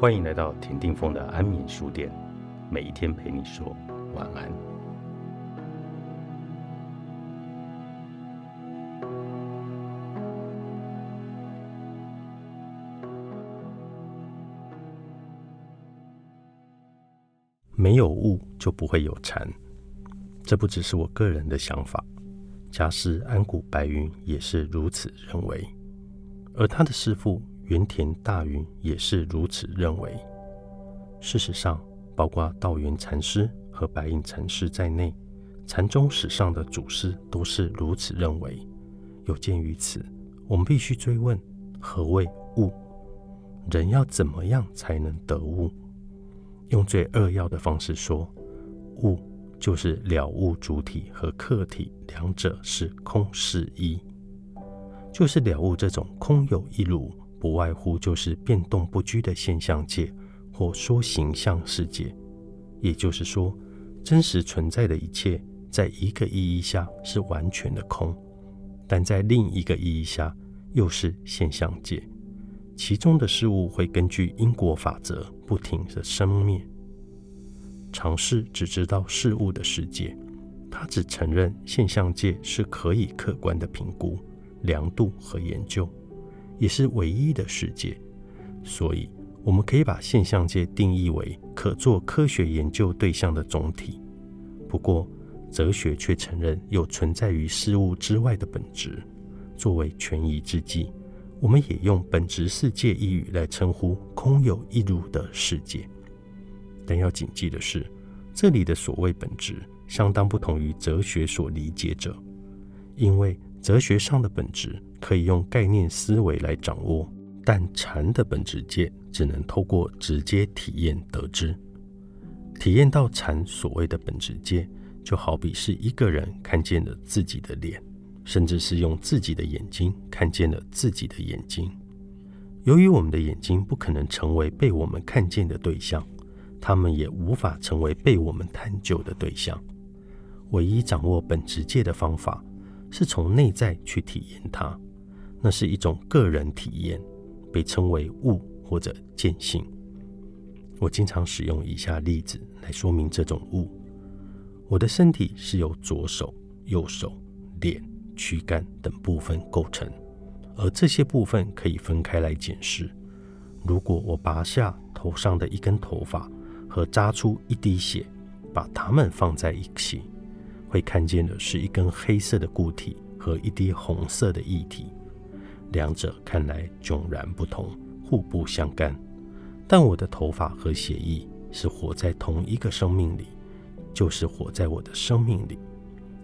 欢迎来到田定峰的安眠书店，每一天陪你说晚安。没有物就不会有禅，这不只是我个人的想法，家师安谷白云也是如此认为，而他的师父。原田大云也是如此认为。事实上，包括道元禅师和白隐禅师在内，禅宗史上的祖师都是如此认为。有鉴于此，我们必须追问：何谓悟？人要怎么样才能得悟？用最扼要的方式说，悟就是了悟主体和客体两者是空是一，就是了悟这种空有一如。不外乎就是变动不居的现象界，或说形象世界。也就是说，真实存在的一切，在一个意义下是完全的空，但在另一个意义下又是现象界。其中的事物会根据因果法则不停的生灭。尝试只知道事物的世界，他只承认现象界是可以客观的评估、量度和研究。也是唯一的世界，所以我们可以把现象界定义为可做科学研究对象的总体。不过，哲学却承认有存在于事物之外的本质。作为权宜之计，我们也用“本质世界”一语来称呼空有一如的世界。但要谨记的是，这里的所谓本质，相当不同于哲学所理解者，因为哲学上的本质。可以用概念思维来掌握，但禅的本质界只能透过直接体验得知。体验到禅所谓的本质界，就好比是一个人看见了自己的脸，甚至是用自己的眼睛看见了自己的眼睛。由于我们的眼睛不可能成为被我们看见的对象，他们也无法成为被我们探究的对象。唯一掌握本质界的方法，是从内在去体验它。那是一种个人体验，被称为悟或者见性。我经常使用以下例子来说明这种悟：我的身体是由左手、右手、脸、躯干等部分构成，而这些部分可以分开来检视。如果我拔下头上的一根头发和扎出一滴血，把它们放在一起，会看见的是一根黑色的固体和一滴红色的液体。两者看来迥然不同，互不相干。但我的头发和血液是活在同一个生命里，就是活在我的生命里。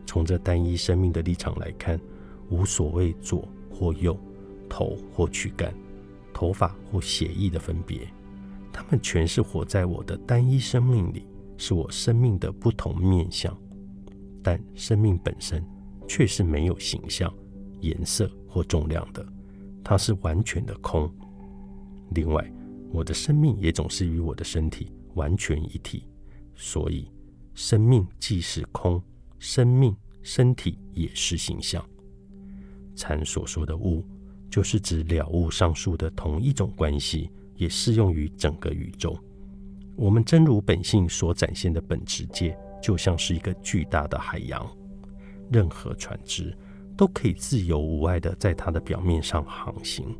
从这单一生命的立场来看，无所谓左或右、头或躯干、头发或血液的分别，它们全是活在我的单一生命里，是我生命的不同面相。但生命本身却是没有形象、颜色或重量的。它是完全的空。另外，我的生命也总是与我的身体完全一体，所以生命既是空，生命身体也是形象。禅所说的物，就是指了悟上述的同一种关系，也适用于整个宇宙。我们真如本性所展现的本质界，就像是一个巨大的海洋，任何船只。都可以自由无碍的在它的表面上航行，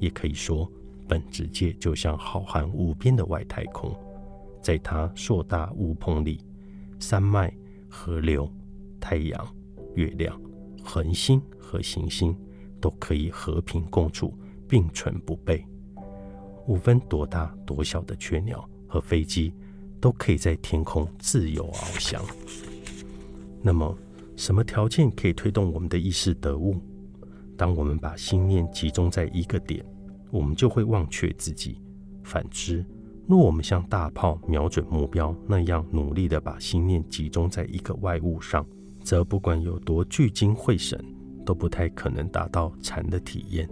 也可以说，本质界就像浩瀚无边的外太空，在它硕大无朋里，山脉、河流、太阳、月亮、恒星和行星都可以和平共处，并存不悖。无分多大多小的雀鸟和飞机，都可以在天空自由翱翔。那么，什么条件可以推动我们的意识得悟？当我们把心念集中在一个点，我们就会忘却自己；反之，若我们像大炮瞄准目标那样努力地把心念集中在一个外物上，则不管有多聚精会神，都不太可能达到禅的体验。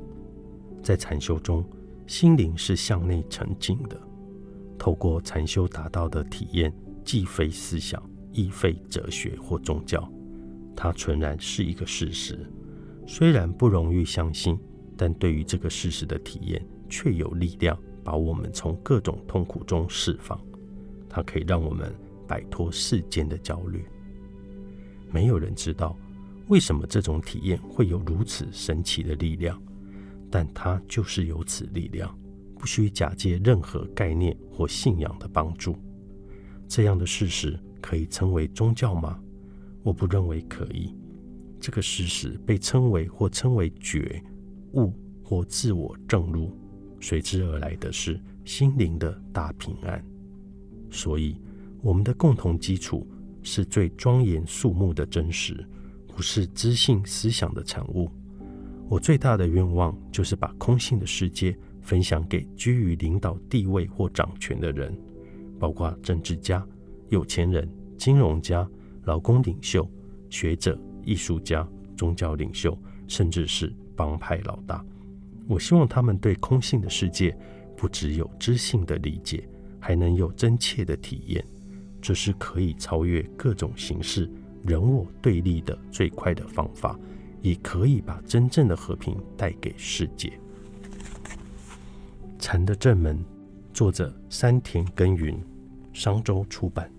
在禅修中，心灵是向内沉静的，透过禅修达到的体验，既非思想，亦非哲学或宗教。它纯然是一个事实，虽然不容易相信，但对于这个事实的体验却有力量把我们从各种痛苦中释放，它可以让我们摆脱世间的焦虑。没有人知道为什么这种体验会有如此神奇的力量，但它就是有此力量，不需假借任何概念或信仰的帮助。这样的事实可以称为宗教吗？我不认为可以。这个事实被称为或称为觉悟或自我证悟，随之而来的是心灵的大平安。所以，我们的共同基础是最庄严肃穆的真实，不是知性思想的产物。我最大的愿望就是把空性的世界分享给居于领导地位或掌权的人，包括政治家、有钱人、金融家、劳工领袖、学者。艺术家、宗教领袖，甚至是帮派老大，我希望他们对空性的世界不只有知性的理解，还能有真切的体验。这是可以超越各种形式人我对立的最快的方法，也可以把真正的和平带给世界。禅的正门，作者山田耕耘，商周出版。